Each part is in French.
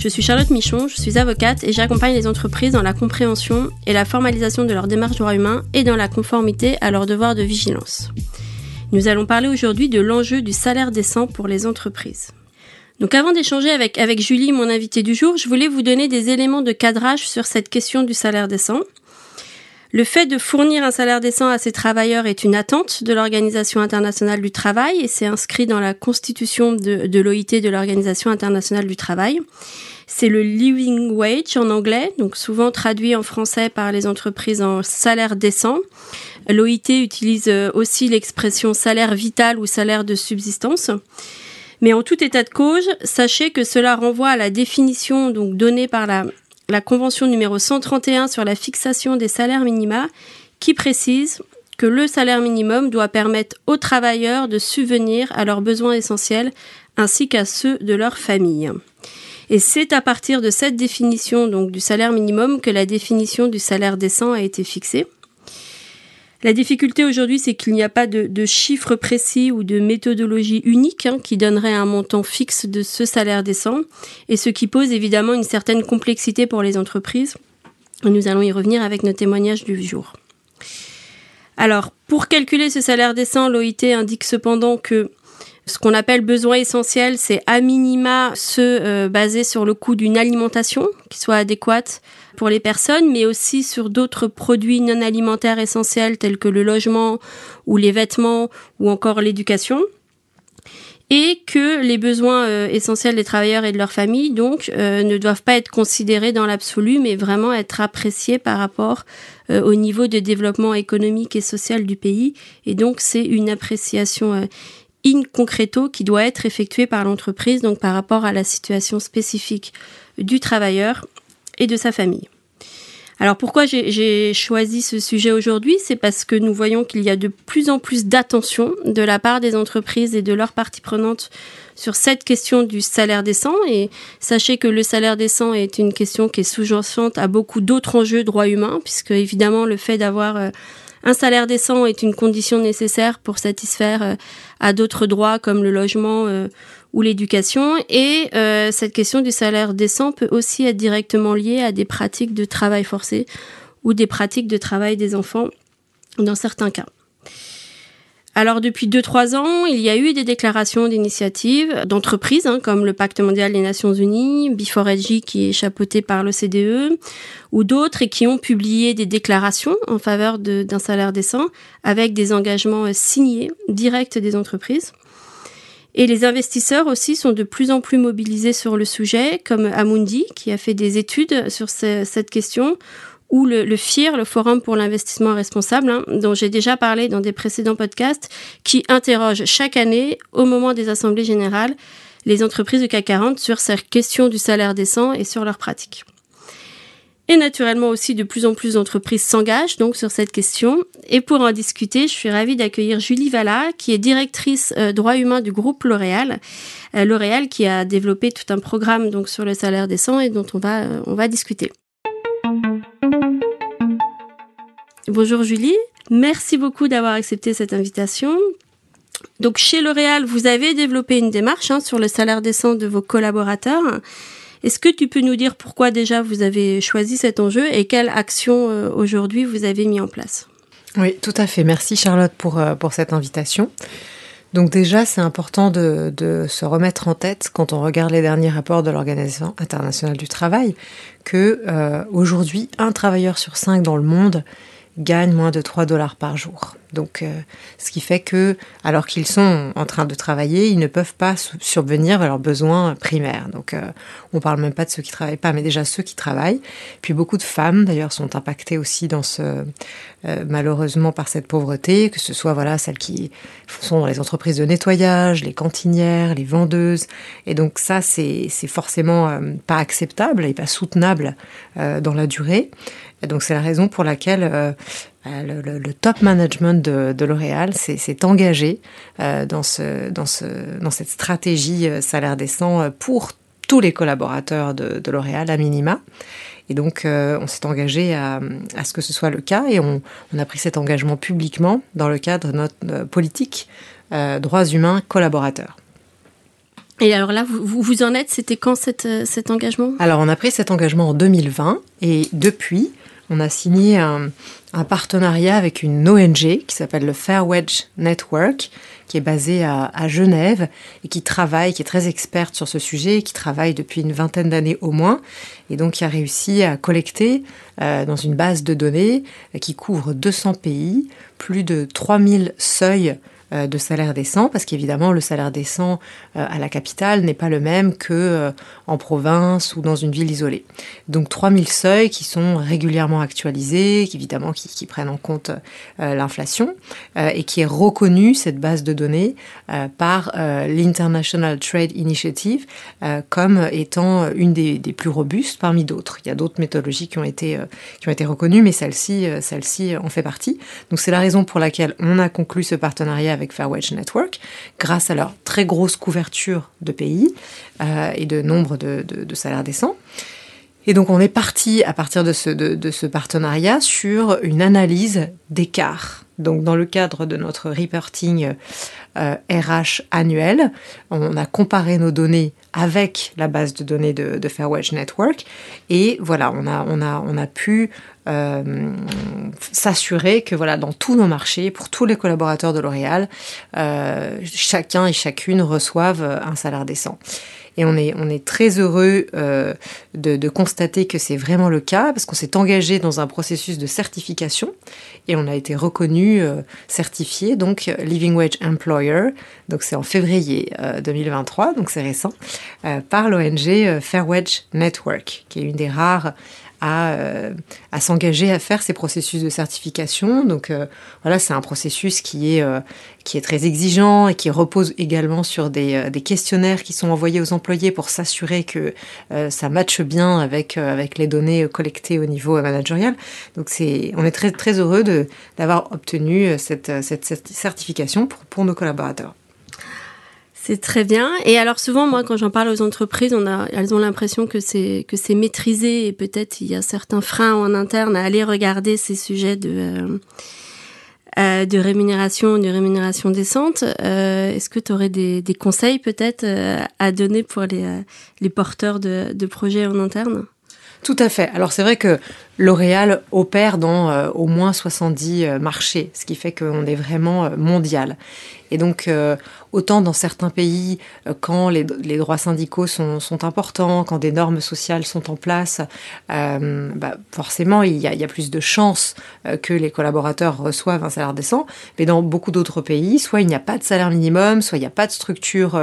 Je suis Charlotte Michon, je suis avocate et j'accompagne les entreprises dans la compréhension et la formalisation de leurs démarches droits humains et dans la conformité à leurs devoirs de vigilance. Nous allons parler aujourd'hui de l'enjeu du salaire décent pour les entreprises. Donc avant d'échanger avec, avec Julie, mon invitée du jour, je voulais vous donner des éléments de cadrage sur cette question du salaire décent. Le fait de fournir un salaire décent à ses travailleurs est une attente de l'Organisation internationale du travail et c'est inscrit dans la constitution de, de l'OIT de l'Organisation internationale du travail. C'est le living wage en anglais, donc souvent traduit en français par les entreprises en salaire décent. L'OIT utilise euh, aussi l'expression salaire vital ou salaire de subsistance. Mais en tout état de cause, sachez que cela renvoie à la définition donc donnée par la, la convention numéro 131 sur la fixation des salaires minima qui précise que le salaire minimum doit permettre aux travailleurs de subvenir à leurs besoins essentiels ainsi qu'à ceux de leur famille. Et c'est à partir de cette définition donc du salaire minimum que la définition du salaire décent a été fixée. La difficulté aujourd'hui, c'est qu'il n'y a pas de, de, chiffre précis ou de méthodologie unique hein, qui donnerait un montant fixe de ce salaire décent, et ce qui pose évidemment une certaine complexité pour les entreprises. Nous allons y revenir avec nos témoignages du jour. Alors, pour calculer ce salaire décent, l'OIT indique cependant que ce qu'on appelle besoin essentiel, c'est à minima ceux basés sur le coût d'une alimentation qui soit adéquate pour les personnes, mais aussi sur d'autres produits non alimentaires essentiels tels que le logement ou les vêtements ou encore l'éducation. Et que les besoins euh, essentiels des travailleurs et de leurs familles, donc, euh, ne doivent pas être considérés dans l'absolu, mais vraiment être appréciés par rapport euh, au niveau de développement économique et social du pays. Et donc, c'est une appréciation in concreto qui doit être effectuée par l'entreprise, donc par rapport à la situation spécifique du travailleur et de sa famille. Alors pourquoi j'ai choisi ce sujet aujourd'hui? C'est parce que nous voyons qu'il y a de plus en plus d'attention de la part des entreprises et de leurs parties prenantes sur cette question du salaire décent. Et sachez que le salaire décent est une question qui est sous-jacente à beaucoup d'autres enjeux droits humains, puisque évidemment le fait d'avoir euh, un salaire décent est une condition nécessaire pour satisfaire euh, à d'autres droits comme le logement euh, ou l'éducation. Et euh, cette question du salaire décent peut aussi être directement liée à des pratiques de travail forcé ou des pratiques de travail des enfants dans certains cas. Alors depuis 2-3 ans, il y a eu des déclarations d'initiatives d'entreprises hein, comme le Pacte mondial des Nations Unies, Before qui est chapeauté par l'OCDE, ou d'autres et qui ont publié des déclarations en faveur d'un salaire décent avec des engagements euh, signés directs des entreprises. Et les investisseurs aussi sont de plus en plus mobilisés sur le sujet, comme Amundi, qui a fait des études sur ce, cette question, ou le, le, FIR, le Forum pour l'investissement responsable, hein, dont j'ai déjà parlé dans des précédents podcasts, qui interroge chaque année, au moment des assemblées générales, les entreprises du CAC 40 sur cette question du salaire décent et sur leurs pratiques. Et naturellement aussi, de plus en plus d'entreprises s'engagent donc sur cette question. Et pour en discuter, je suis ravie d'accueillir Julie Valla, qui est directrice euh, droit humain du groupe L'Oréal. Euh, L'Oréal qui a développé tout un programme donc sur le salaire décent et dont on va, euh, on va discuter. Bonjour Julie, merci beaucoup d'avoir accepté cette invitation. Donc chez L'Oréal, vous avez développé une démarche hein, sur le salaire décent de vos collaborateurs. Est-ce que tu peux nous dire pourquoi déjà vous avez choisi cet enjeu et quelles actions euh, aujourd'hui vous avez mis en place? Oui, tout à fait. Merci Charlotte pour, euh, pour cette invitation. Donc déjà, c'est important de, de, se remettre en tête quand on regarde les derniers rapports de l'Organisation internationale du travail que euh, aujourd'hui, un travailleur sur cinq dans le monde gagne moins de 3 dollars par jour. Donc, euh, ce qui fait que, alors qu'ils sont en train de travailler, ils ne peuvent pas subvenir à leurs besoins primaires. Donc, euh, on parle même pas de ceux qui travaillent pas, mais déjà ceux qui travaillent. Puis beaucoup de femmes, d'ailleurs, sont impactées aussi dans ce, euh, malheureusement, par cette pauvreté, que ce soit voilà celles qui sont dans les entreprises de nettoyage, les cantinières, les vendeuses. Et donc ça, c'est forcément euh, pas acceptable et pas soutenable dans la durée. Donc c'est la raison pour laquelle euh, bah, le, top management de, L'Oréal s'est engagé dans, ce, dans, ce, dans cette stratégie salaire décent pour tous les collaborateurs de, L'Oréal à minima. Et donc, on s'est engagé à, ce que ce soit le cas et on, a pris cet engagement publiquement dans le cadre de notre politique droits humains collaborateurs. Et alors là, vous, vous en êtes, c'était quand cet, euh, cet engagement? Alors on a pris cet engagement en 2020 et depuis, on a signé un, partenariat avec une ONG qui s'appelle le Fairwedge Network, qui est basée à, Genève et qui travaille, qui est très experte sur ce sujet, qui travaille depuis une vingtaine d'années au moins, et donc qui a réussi à collecter euh, dans une base de données qui couvre 200 pays, plus de 3000 seuils euh, de salaire décent, parce qu'évidemment le salaire décent euh, à la capitale n'est pas le même que euh, en province ou dans une ville isolée. Donc 3000 seuils qui sont régulièrement actualisés, évidemment qui, prennent en compte l'inflation et qui est reconnue cette base de données par l'International Trade Initiative comme étant une des, des plus robustes parmi d'autres. Il y a d'autres méthodologies qui ont été qui ont été reconnues, mais celle-ci celle-ci en fait partie. Donc c'est la raison pour laquelle on a conclu ce partenariat avec Fairwedge Network, grâce à leur très grosse couverture de pays euh, et de nombre de, salaires décents. Et donc on est parti à partir de ce, partenariat sur une analyse d'écart. Donc dans le cadre de notre reporting RH euh, annuel, on a comparé nos données avec la base de données de, de Fairwedge Network et voilà, on a pu euh, s'assurer que voilà, dans tous nos marchés, pour tous les collaborateurs de L'Oréal, euh, chacun et chacune reçoivent un salaire décent. Et on est, très heureux euh, de, constater que c'est vraiment le cas parce qu'on s'est engagé dans un processus de certification et on a été reconnu, certifié, donc Living Wage Employer, donc c'est en février 2023, donc c'est récent, par l'ONG Fairwedge Network, qui est une des rares euh, à, s'engager à faire ces processus de certification. Donc euh, voilà, c'est un processus qui est, euh, qui est très exigeant et qui repose également sur des, des questionnaires qui sont envoyés aux employés pour s'assurer que ça matche bien avec, avec les données collectées au niveau managérial. Donc c'est, on est très, très heureux d'avoir obtenu cette, cette certification pour, pour nos collaborateurs. C'est très bien. Et alors souvent, moi, quand j'en parle aux entreprises, on a, elles ont l'impression que c'est que c'est maîtrisé et peut-être il y a certains freins en interne à aller regarder ces sujets de euh, euh de rémunération, de rémunération décente. Euh, Est-ce que tu aurais des, des conseils peut-être euh, à donner pour les, euh, les porteurs de, de projets en interne? Tout à fait. Alors c'est vrai que L'Oréal opère dans euh, au moins 70 euh, marchés, ce qui fait qu'on est vraiment euh, mondial. Et donc, autant dans certains pays, quand les, droits syndicaux sont, importants, quand des normes sociales sont en place, bah, forcément, il y, a, plus de chances que les collaborateurs reçoivent un salaire décent. Mais dans beaucoup d'autres pays, soit il n'y a pas de salaire minimum, soit il n'y a pas de structure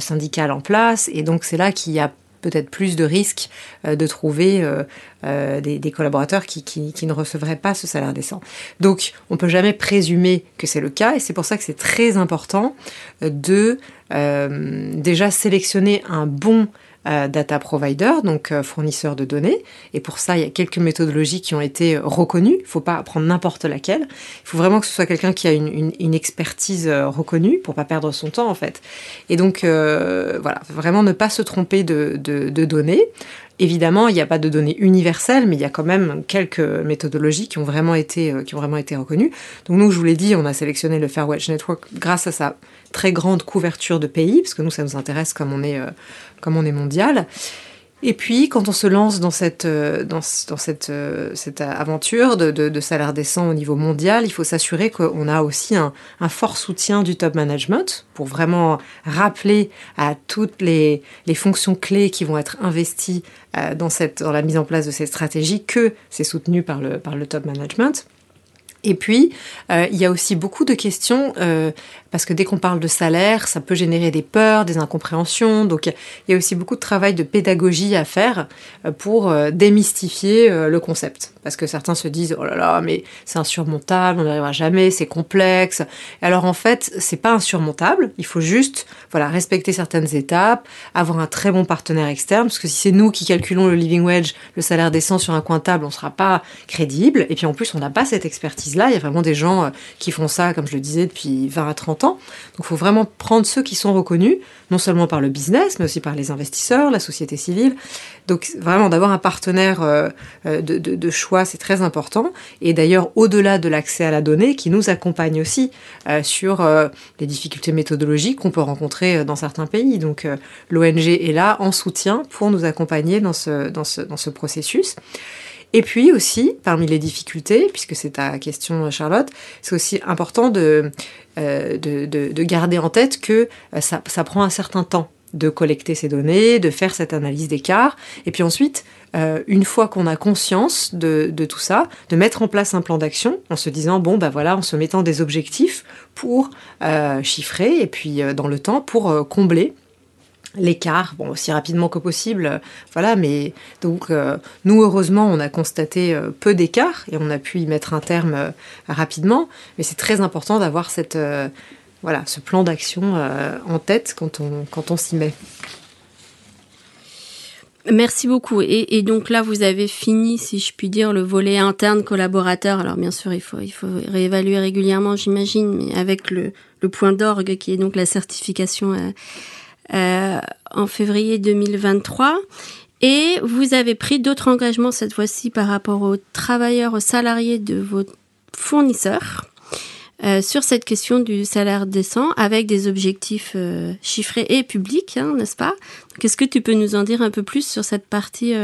syndicale en place. Et donc, c'est là qu'il y a peut-être plus de risques euh, de trouver euh, euh, des, collaborateurs qui, qui, ne recevraient pas ce salaire décent. Donc, on ne peut jamais présumer que c'est le cas, et c'est pour ça que c'est très important de déjà sélectionner un bon euh, data provider, donc euh, fournisseur de données. Et pour ça, il y a quelques méthodologies qui ont été reconnues. Il ne faut pas prendre n'importe laquelle. Il faut vraiment que ce soit quelqu'un qui a une, expertise euh, reconnue pour pas perdre son temps en fait. Et donc voilà, vraiment ne pas se tromper de données. Évidemment, il n'y a pas de données universelles, mais il y a quand même quelques méthodologies qui ont vraiment été, qui ont vraiment été reconnues. Donc nous, je vous l'ai dit, on a sélectionné le Fairwedge Network grâce à sa très grande couverture de pays, parce que nous, ça nous intéresse comme on est, euh, comme on est mondial. Et puis, quand on se lance dans cette, euh, dans, cette, euh, cette aventure de, salaire décent au niveau mondial, il faut s'assurer qu'on a aussi un, fort soutien du top management pour vraiment rappeler à toutes les, les fonctions clés qui vont être investies dans, cette, dans la mise en place de cette stratégie que c'est soutenu par le, par le top management. Et puis, euh, il y a aussi beaucoup de questions, euh, parce que dès qu'on parle de salaire, ça peut générer des peurs, des incompréhensions. Donc, il y a aussi beaucoup de travail de pédagogie à faire euh, pour démystifier le concept. Parce que certains se disent, oh là là, mais c'est insurmontable, on n'y arrivera jamais, c'est complexe. alors, en fait, c'est pas insurmontable. Il faut juste, voilà, respecter certaines étapes, avoir un très bon partenaire externe, parce que si c'est nous qui calculons le living wage, le salaire décent sur un coin table, on sera pas crédible. Et puis, en plus, on n'a pas cette expertise là Il y a vraiment des gens euh, qui font ça, comme je le disais, depuis 20 à 30 ans. Donc il faut vraiment prendre ceux qui sont reconnus, non seulement par le business, mais aussi par les investisseurs, la société civile. Donc vraiment d'avoir un partenaire euh, euh, de, choix, c'est très important. Et d'ailleurs, au-delà de l'accès à la donnée, qui nous accompagne aussi sur les difficultés méthodologiques qu'on peut rencontrer dans certains pays. Donc l'ONG est là en soutien pour nous accompagner dans ce, processus. Et puis aussi, parmi les difficultés, puisque c'est ta question Charlotte, c'est aussi important de, euh, de, garder en tête que euh, ça, prend un certain temps de collecter ces données, de faire cette analyse d'écart, et puis ensuite, euh, une fois qu'on a conscience de, tout ça, de mettre en place un plan d'action en se disant, bon, ben voilà, en se mettant des objectifs pour chiffrer, et puis dans le temps, pour combler l'écart, bon, aussi rapidement que possible, voilà, mais donc euh, nous, heureusement, on a constaté euh, peu d'écart et on a pu y mettre un terme euh, rapidement, mais c'est très important d'avoir cette, voilà, ce plan d'action en tête quand on, s'y met. Merci beaucoup. Et, donc là, vous avez fini, si je puis dire, le volet interne collaborateur. Alors bien sûr, il faut, réévaluer régulièrement, j'imagine, mais avec le, point d'orgue qui est donc la certification euh, en février 2023. Et vous avez pris d'autres engagements cette fois-ci par rapport aux travailleurs, aux salariés de vos fournisseurs euh, sur cette question du salaire décent avec des objectifs euh, chiffrés et publics, hein, n'est-ce pas? Qu'est-ce que tu peux nous en dire un peu plus sur cette partie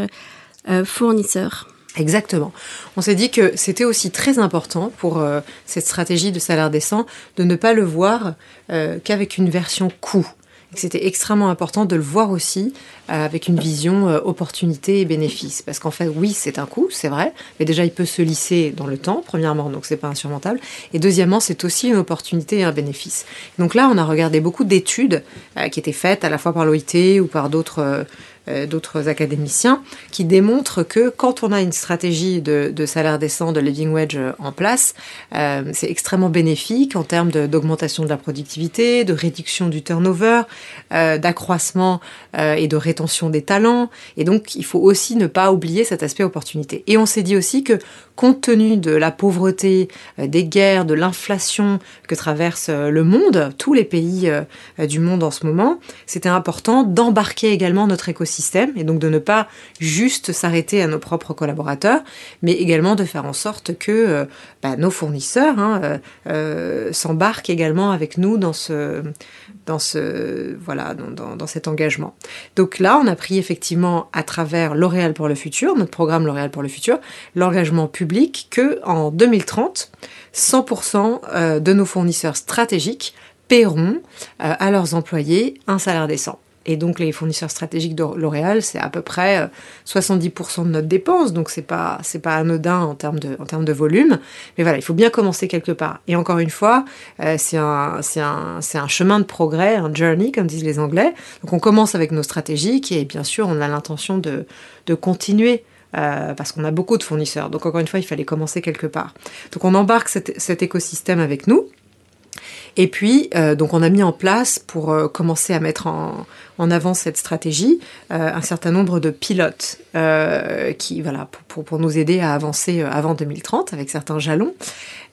fournisseur? Exactement. On s'est dit que c'était aussi très important pour cette stratégie de salaire décent de ne pas le voir qu'avec une version coût c'était extrêmement important de le voir aussi euh, avec une vision euh, opportunité et bénéfice. Parce qu'en fait, oui, c'est un coût, c'est vrai, mais déjà, il peut se lisser dans le temps, premièrement, donc c'est pas insurmontable. Et deuxièmement, c'est aussi une opportunité et un bénéfice. Donc là, on a regardé beaucoup d'études euh, qui étaient faites à la fois par l'OIT ou par d'autres d'autres académiciens qui démontrent que quand on a une stratégie de, salaire décent, de living wage euh, en place, euh, c'est extrêmement bénéfique en termes d'augmentation de, la productivité, de réduction du turnover, d'accroissement et de rétention des talents. Et donc, il faut aussi ne pas oublier cet aspect opportunité. Et on s'est dit aussi que compte tenu de la pauvreté, des guerres, de l'inflation que traverse le monde, tous les pays du monde en ce moment, c'était important d'embarquer également notre écosystème système et donc de ne pas juste s'arrêter à nos propres collaborateurs, mais également de faire en sorte que euh, bah, nos fournisseurs hein, euh, euh, s'embarquent également avec nous dans ce, dans ce voilà dans, dans, cet engagement. Donc là, on a pris effectivement à travers L'Oréal pour le futur, notre programme L'Oréal pour le futur, l'engagement public que en 2030, 100% de nos fournisseurs stratégiques paieront à leurs employés un salaire décent. Et donc les fournisseurs stratégiques de L'Oréal, c'est à peu près 70% euh, de notre dépense, donc c'est pas pas anodin en termes de en termes de volume. Mais voilà, il faut bien commencer quelque part. Et encore une fois, euh, c'est un un un chemin de progrès, un journey comme disent les Anglais. Donc on commence avec nos stratégiques et bien sûr on a l'intention de de continuer. Euh, parce qu'on a beaucoup de fournisseurs. Donc encore une fois, il fallait commencer quelque part. Donc on embarque cet écosystème avec nous. Et puis, euh, donc, on a mis en place pour euh, commencer à mettre en, avant cette stratégie euh, un certain nombre de pilotes qui, voilà, pour, pour, nous aider à avancer avant 2030 avec certains jalons.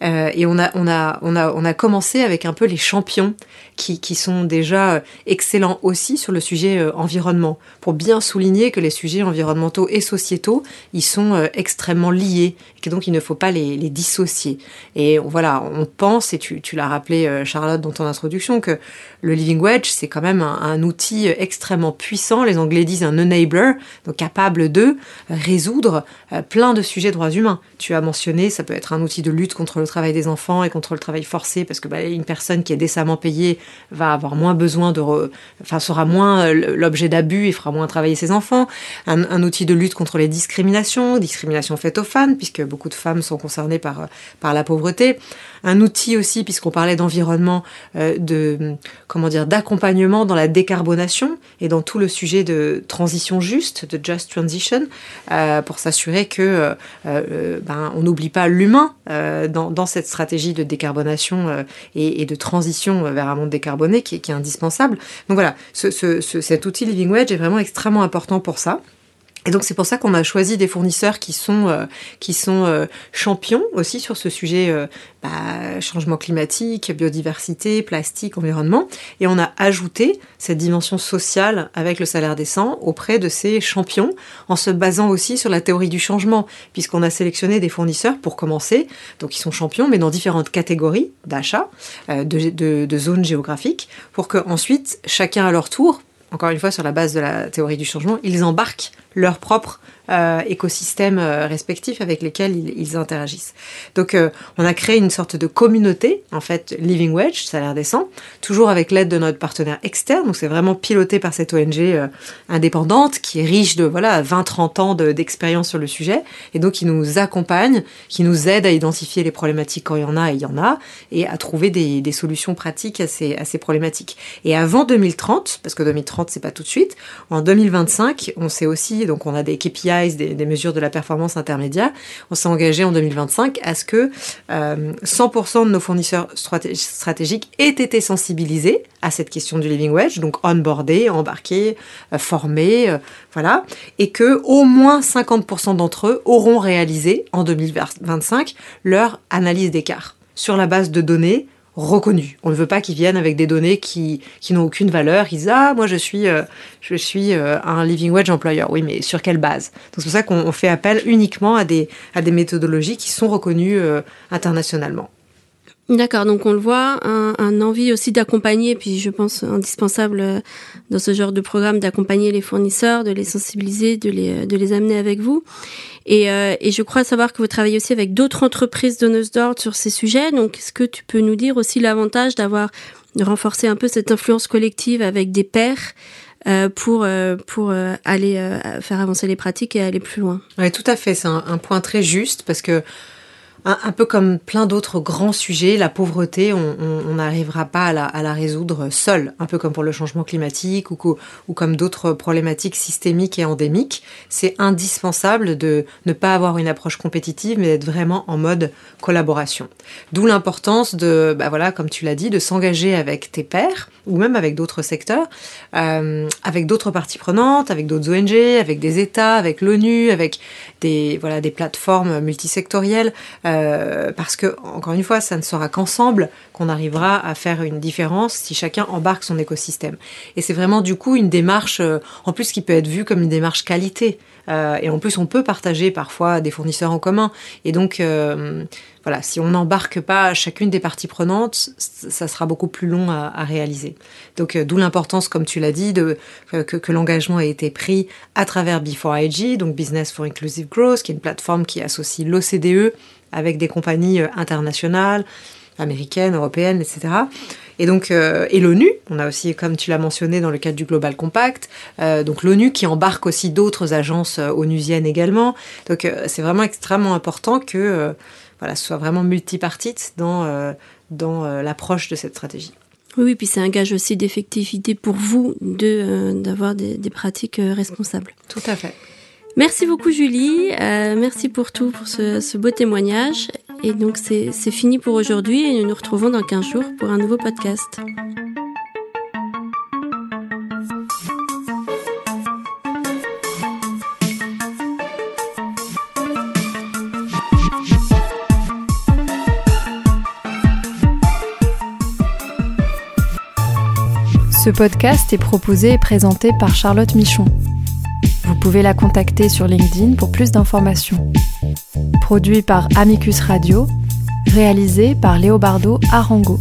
et on a, on, a, on, a, on a commencé avec un peu les champions qui, qui sont déjà excellents aussi sur le sujet environnement, pour bien souligner que les sujets environnementaux et sociétaux, ils sont extrêmement liés, et que donc il ne faut pas les, les dissocier. Et voilà, on pense, et tu, tu l'as rappelé Charlotte dans ton introduction que le living wage c'est quand même un, outil extrêmement puissant, les Anglais disent un enabler, donc capable de résoudre plein de sujets droits humains. Tu as mentionné, ça peut être un outil de lutte contre le travail des enfants et contre le travail forcé, parce que bah, une personne qui est décemment payée va avoir moins besoin de, enfin sera moins l'objet d'abus et fera moins travailler ses enfants. Un, outil de lutte contre les discriminations, discriminations faites aux femmes, puisque beaucoup de femmes sont concernées par par la pauvreté un outil aussi, puisqu'on parlait d'environnement, euh, de comment dire, d'accompagnement dans la décarbonation et dans tout le sujet de transition juste, de just transition, euh, pour s'assurer que euh, ben, on n'oublie pas l'humain dans, cette stratégie de décarbonation et, de transition vers un monde décarboné qui, est indispensable. Donc voilà, cet outil Living Wedge est vraiment extrêmement important pour ça. Et donc c'est pour ça qu'on a choisi des fournisseurs qui sont, euh, qui sont euh, champions aussi sur ce sujet euh, bah, changement climatique, biodiversité, plastique, environnement. Et on a ajouté cette dimension sociale avec le salaire décent auprès de ces champions en se basant aussi sur la théorie du changement, puisqu'on a sélectionné des fournisseurs pour commencer. Donc ils sont champions, mais dans différentes catégories d'achat, de, de, de zones géographiques, pour que ensuite chacun à leur tour encore une fois sur la base de la théorie du changement, ils embarquent leur propre euh, écosystèmes euh, respectifs avec lesquels ils, interagissent. Donc euh, on a créé une sorte de communauté, en fait, Living Wedge, l'air décent, toujours avec l'aide de notre partenaire externe, donc c'est vraiment piloté par cette ONG indépendante qui est riche de voilà 20-30 ans d'expérience sur le sujet, et donc qui nous accompagne, qui nous aide à identifier les problématiques quand il y en a, et il y en a, et à trouver des, solutions pratiques à ces, problématiques. Et avant 2030, parce que 2030 c'est pas tout de suite, en 2025, on sait aussi, donc on a des KPI des, mesures de la performance intermédiaire, on s'est engagé en 2025 à ce que 100% euh, de nos fournisseurs stratégiques aient été sensibilisés à cette question du living wage, donc onboardés, embarqués, euh, formés, euh, voilà, et que au moins 50% d'entre eux auront réalisé en 2025 leur analyse d'écart sur la base de données reconnus. On ne veut pas qu'ils viennent avec des données qui, qui n'ont aucune valeur. Ils disent Ah, moi je suis, euh, je suis euh, un living wage employeur. Oui, mais sur quelle base? C'est pour ça qu'on fait appel uniquement à des, à des méthodologies qui sont reconnues euh, internationalement. D'accord, donc on le voit, un, un envie aussi d'accompagner, puis je pense indispensable dans ce genre de programme d'accompagner les fournisseurs, de les sensibiliser, de les, de les amener avec vous. Et, euh, et, je crois savoir que vous travaillez aussi avec d'autres entreprises donneuses d'ordre sur ces sujets. Donc, est-ce que tu peux nous dire aussi l'avantage d'avoir renforcé un peu cette influence collective avec des pairs euh, pour, euh, pour euh, aller euh, faire avancer les pratiques et aller plus loin? Oui, tout à fait. C'est un, un, point très juste parce que un, peu comme plein d'autres grands sujets, la pauvreté, on n'arrivera pas à la, résoudre seul, un peu comme pour le changement climatique ou, ou comme d'autres problématiques systémiques et endémiques. C'est indispensable de ne pas avoir une approche compétitive, mais d'être vraiment en mode collaboration. D'où l'importance de, bah voilà, comme tu l'as dit, de s'engager avec tes pairs ou même avec d'autres secteurs, euh, avec d'autres parties prenantes, avec d'autres ONG, avec des États, avec l'ONU, avec des voilà des plateformes multisectorielles. Euh, euh, parce que, encore une fois, ça ne sera qu'ensemble qu'on arrivera à faire une différence si chacun embarque son écosystème. Et c'est vraiment du coup une démarche, euh, en plus qui peut être vue comme une démarche qualité. Euh, et en plus, on peut partager parfois des fournisseurs en commun. Et donc, voilà, si on n'embarque pas chacune des parties prenantes, ça sera beaucoup plus long à, réaliser. Donc, d'où l'importance, comme tu l'as dit, que, que l'engagement ait été pris à travers B4IG, donc Business for Inclusive Growth, qui est une plateforme qui associe l'OCDE avec des compagnies euh, internationales, américaines, européennes, etc. Et donc, euh, et l'ONU, on a aussi, comme tu l'as mentionné dans le cadre du Global Compact, euh, donc l'ONU qui embarque aussi d'autres agences onusiennes également. Donc, c'est vraiment extrêmement important que voilà, ce soit vraiment multipartite dans, dans l'approche de cette stratégie. Oui, puis c'est un gage aussi d'effectivité pour vous de d'avoir des, des, pratiques responsables. Tout à fait. Merci beaucoup Julie, euh, merci pour tout, pour ce, ce beau témoignage. Et donc c'est fini pour aujourd'hui et nous nous retrouvons dans 15 jours pour un nouveau podcast. Ce podcast est proposé et présenté par Charlotte Michon. Vous pouvez la contacter sur LinkedIn pour plus d'informations. Produit par Amicus Radio, réalisé par Léobardo Arango.